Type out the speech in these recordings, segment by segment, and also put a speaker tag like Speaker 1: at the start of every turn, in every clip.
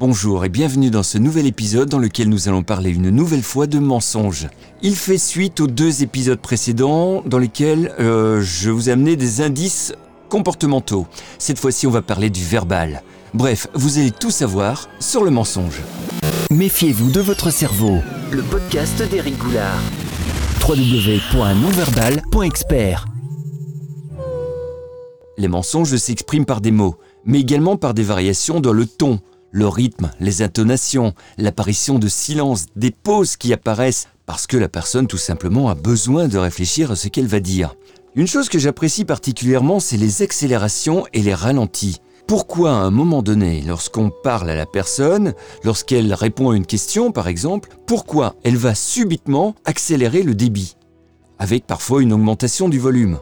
Speaker 1: Bonjour et bienvenue dans ce nouvel épisode dans lequel nous allons parler une nouvelle fois de mensonges. Il fait suite aux deux épisodes précédents dans lesquels euh, je vous ai amené des indices comportementaux. Cette fois-ci, on va parler du verbal. Bref, vous allez tout savoir sur le mensonge.
Speaker 2: Méfiez-vous de votre cerveau.
Speaker 3: Le podcast d'Éric Goulard.
Speaker 2: www.nonverbal.expert
Speaker 1: Les mensonges s'expriment par des mots, mais également par des variations dans le ton, le rythme, les intonations, l'apparition de silence, des pauses qui apparaissent parce que la personne tout simplement a besoin de réfléchir à ce qu'elle va dire. Une chose que j'apprécie particulièrement, c'est les accélérations et les ralentis. Pourquoi à un moment donné, lorsqu'on parle à la personne, lorsqu'elle répond à une question par exemple, pourquoi elle va subitement accélérer le débit Avec parfois une augmentation du volume?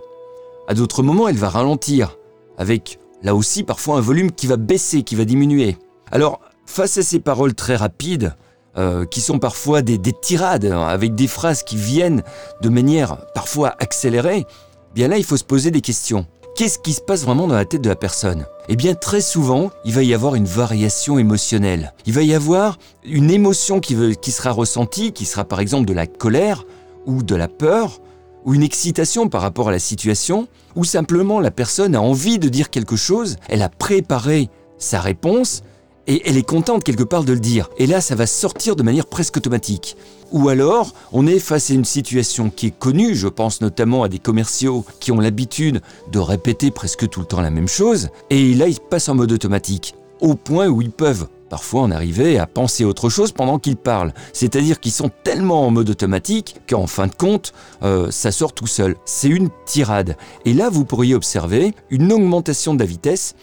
Speaker 1: À d'autres moments, elle va ralentir, avec là aussi parfois un volume qui va baisser, qui va diminuer. Alors, face à ces paroles très rapides, euh, qui sont parfois des, tirades, hein, avec des phrases qui viennent de manière parfois accélérée, bien là, il faut se poser des questions. Qu'est-ce qui se passe vraiment dans la tête de la personne? Eh bien, très souvent, il va y avoir une variation émotionnelle. Il va y avoir une émotion qui, qui sera ressentie, qui sera par exemple de la colère ou de la peur, ou une excitation par rapport à la situation, ou simplement la personne a envie de dire quelque chose, elle a préparé sa réponse, et elle est contente quelque part de le dire. Et là, ça va sortir de manière presque automatique. Ou alors, on est face à une situation qui est connue, je pense notamment à des commerciaux qui ont l'habitude de répéter presque tout le temps la même chose, et là, ils passent en mode automatique, au point où ils peuvent parfois en arriver à penser autre chose pendant qu'ils parlent. C'est-à-dire qu'ils sont tellement en mode automatique qu'en fin de compte, euh, ça sort tout seul. C'est une tirade. Et là, vous pourriez observer une augmentation de la vitesse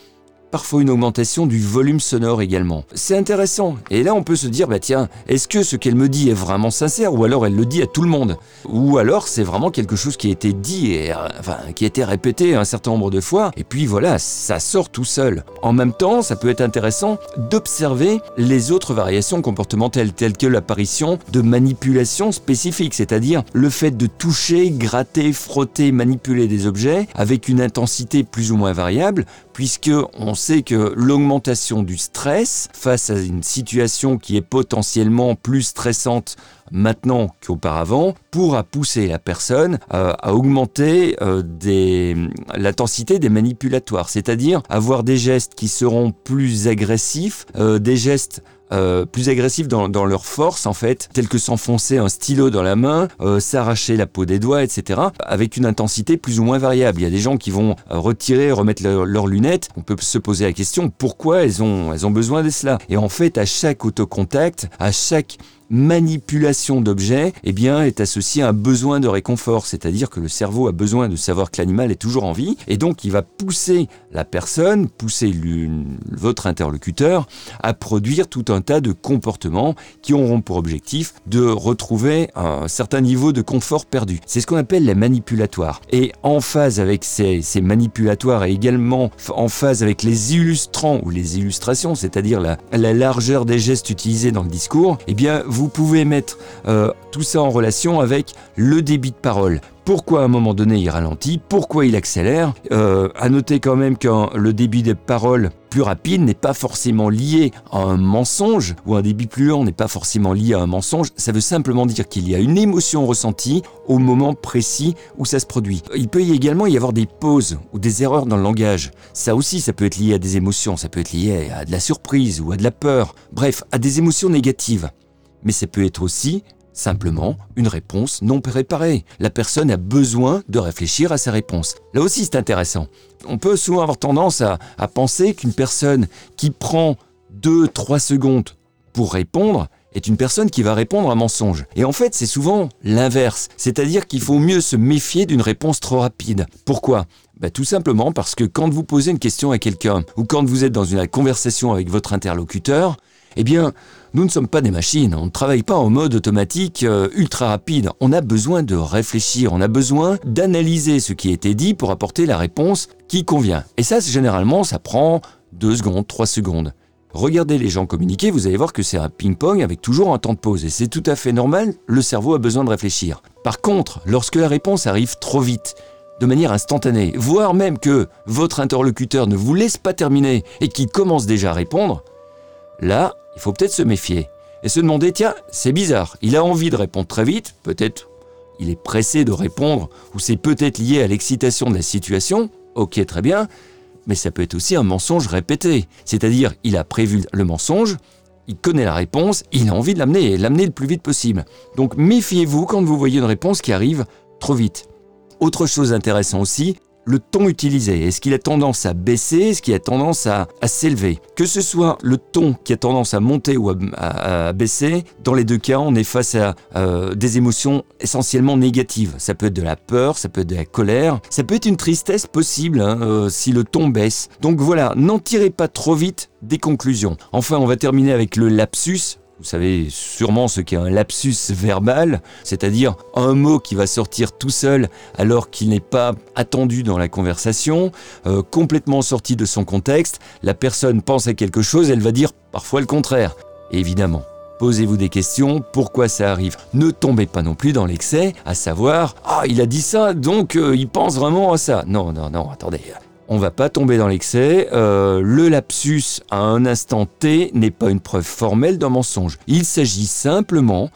Speaker 1: parfois une augmentation du volume sonore également. C'est intéressant. Et là, on peut se dire, bah tiens, est-ce que ce qu'elle me dit est vraiment sincère ou alors elle le dit à tout le monde? Ou alors c'est vraiment quelque chose qui a été dit et euh, qui a été répété un certain nombre de fois et puis voilà, ça sort tout seul. En même temps, ça peut être intéressant d'observer les autres variations comportementales telles que l'apparition de manipulations spécifiques, c'est-à-dire le fait de toucher, gratter, frotter, manipuler des objets avec une intensité plus ou moins variable puisque on sait que l'augmentation du stress face à une situation qui est potentiellement plus stressante maintenant qu'auparavant pourra pousser la personne euh, à augmenter euh, l'intensité des manipulatoires, c'est-à-dire avoir des gestes qui seront plus agressifs, euh, des gestes euh, plus agressifs dans, leur force en fait, tels que s'enfoncer un stylo dans la main, euh, s'arracher la peau des doigts, etc., avec une intensité plus ou moins variable. Il y a des gens qui vont euh, retirer, remettre leurs lunettes. On peut se poser la question pourquoi elles ont, elles ont besoin de cela? Et en fait, à chaque autocontact, à chaque manipulation d'objets eh bien, est associé à un besoin de réconfort, c'est-à-dire que le cerveau a besoin de savoir que l'animal est toujours en vie, et donc il va pousser la personne, pousser votre interlocuteur à produire tout un tas de comportements qui auront pour objectif de retrouver un certain niveau de confort perdu. C'est ce qu'on appelle les manipulatoires. Et en phase avec ces, manipulatoires et également en phase avec les illustrants ou les illustrations, c'est-à-dire la, la largeur des gestes utilisés dans le discours, eh bien, vous vous pouvez mettre euh, tout ça en relation avec le débit de parole. Pourquoi à un moment donné il ralentit? Pourquoi il accélère? Euh, À noter quand même que le débit de parole plus rapide n'est pas forcément lié à un mensonge ou un débit plus lent n'est pas forcément lié à un mensonge. Ça veut simplement dire qu'il y a une émotion ressentie au moment précis où ça se produit. Il peut également y avoir des pauses ou des erreurs dans le langage. Ça aussi, ça peut être lié à des émotions. Ça peut être lié à de la surprise ou à de la peur. Bref, à des émotions négatives mais ça peut être aussi simplement une réponse non préparée. La personne a besoin de réfléchir à sa réponse. Là aussi, c'est intéressant. On peut souvent avoir tendance à, penser qu'une personne qui prend 2-3 secondes pour répondre est une personne qui va répondre à un mensonge. Et en fait, c'est souvent l'inverse. C'est-à-dire qu'il faut mieux se méfier d'une réponse trop rapide. Pourquoi? Bah, Tout simplement parce que quand vous posez une question à quelqu'un, ou quand vous êtes dans une conversation avec votre interlocuteur, eh bien, nous ne sommes pas des machines, on ne travaille pas en mode automatique euh, ultra rapide. On a besoin de réfléchir, on a besoin d'analyser ce qui a été dit pour apporter la réponse qui convient. Et ça, généralement, ça prend 2 secondes, 3 secondes. Regardez les gens communiquer, vous allez voir que c'est un ping-pong avec toujours un temps de pause. Et c'est tout à fait normal, le cerveau a besoin de réfléchir. Par contre, lorsque la réponse arrive trop vite, de manière instantanée, voire même que votre interlocuteur ne vous laisse pas terminer et qu'il commence déjà à répondre, là, il faut peut-être se méfier et se demander, tiens, c'est bizarre, il a envie de répondre très vite, peut-être il est pressé de répondre, ou c'est peut-être lié à l'excitation de la situation, ok très bien, mais ça peut être aussi un mensonge répété, c'est-à-dire il a prévu le mensonge, il connaît la réponse, il a envie de l'amener et l'amener le plus vite possible. Donc méfiez-vous quand vous voyez une réponse qui arrive trop vite. Autre chose intéressante aussi, le ton utilisé. Est-ce qu'il a tendance à baisser? Est-ce qu'il a tendance à, s'élever? Que ce soit le ton qui a tendance à monter ou à, baisser, dans les deux cas, on est face à euh, des émotions essentiellement négatives. Ça peut être de la peur, ça peut être de la colère, ça peut être une tristesse possible hein, euh, si le ton baisse. Donc voilà, n'en tirez pas trop vite des conclusions. Enfin, on va terminer avec le lapsus. Vous savez sûrement ce qu'est un lapsus verbal, c'est-à-dire un mot qui va sortir tout seul alors qu'il n'est pas attendu dans la conversation, euh, complètement sorti de son contexte. La personne pense à quelque chose, elle va dire parfois le contraire. évidemment, Posez-vous des questions, pourquoi ça arrive? Ne tombez pas non plus dans l'excès, à savoir Ah, il a dit ça, donc euh, il pense vraiment à ça. Non, non, non, attendez on va pas tomber dans l'excès. Euh, le lapsus à un instant T n'est pas une preuve formelle d'un mensonge. Il s'agit simplement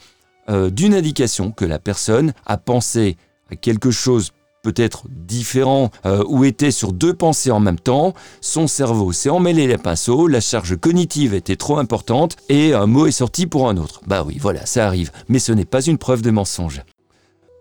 Speaker 1: euh, d'une indication que la personne a pensé à quelque chose peut-être différent euh, ou était sur deux pensées en même temps. Son cerveau s'est emmêlé les pinceaux, la charge cognitive était trop importante et un mot est sorti pour un autre. Bah oui, voilà, ça arrive, mais ce n'est pas une preuve de mensonge.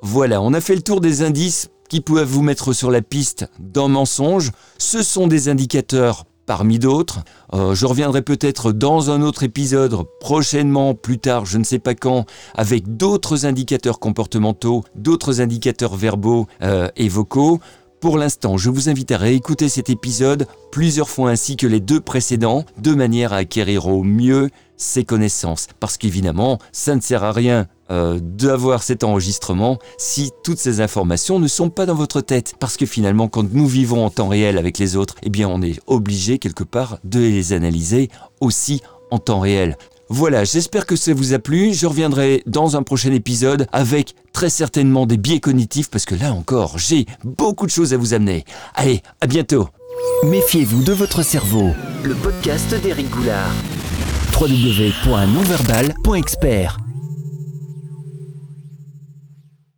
Speaker 1: Voilà, on a fait le tour des indices qui peuvent vous mettre sur la piste d'un mensonge. Ce sont des indicateurs parmi d'autres. Euh, je reviendrai peut-être dans un autre épisode prochainement, plus tard, je ne sais pas quand, avec d'autres indicateurs comportementaux, d'autres indicateurs verbaux euh, et vocaux. Pour l'instant, je vous invite à réécouter cet épisode plusieurs fois ainsi que les deux précédents, de manière à acquérir au mieux ces connaissances. Parce qu'évidemment, ça ne sert à rien euh, d'avoir cet enregistrement si toutes ces informations ne sont pas dans votre tête. Parce que finalement, quand nous vivons en temps réel avec les autres, eh bien on est obligé quelque part de les analyser aussi en temps réel. Voilà, j'espère que ça vous a plu. Je reviendrai dans un prochain épisode avec très certainement des biais cognitifs parce que là encore, j'ai beaucoup de choses à vous amener. Allez, à bientôt.
Speaker 2: Méfiez-vous de votre cerveau.
Speaker 3: Le podcast d'Éric Goulard.
Speaker 2: www.nonverbal.expert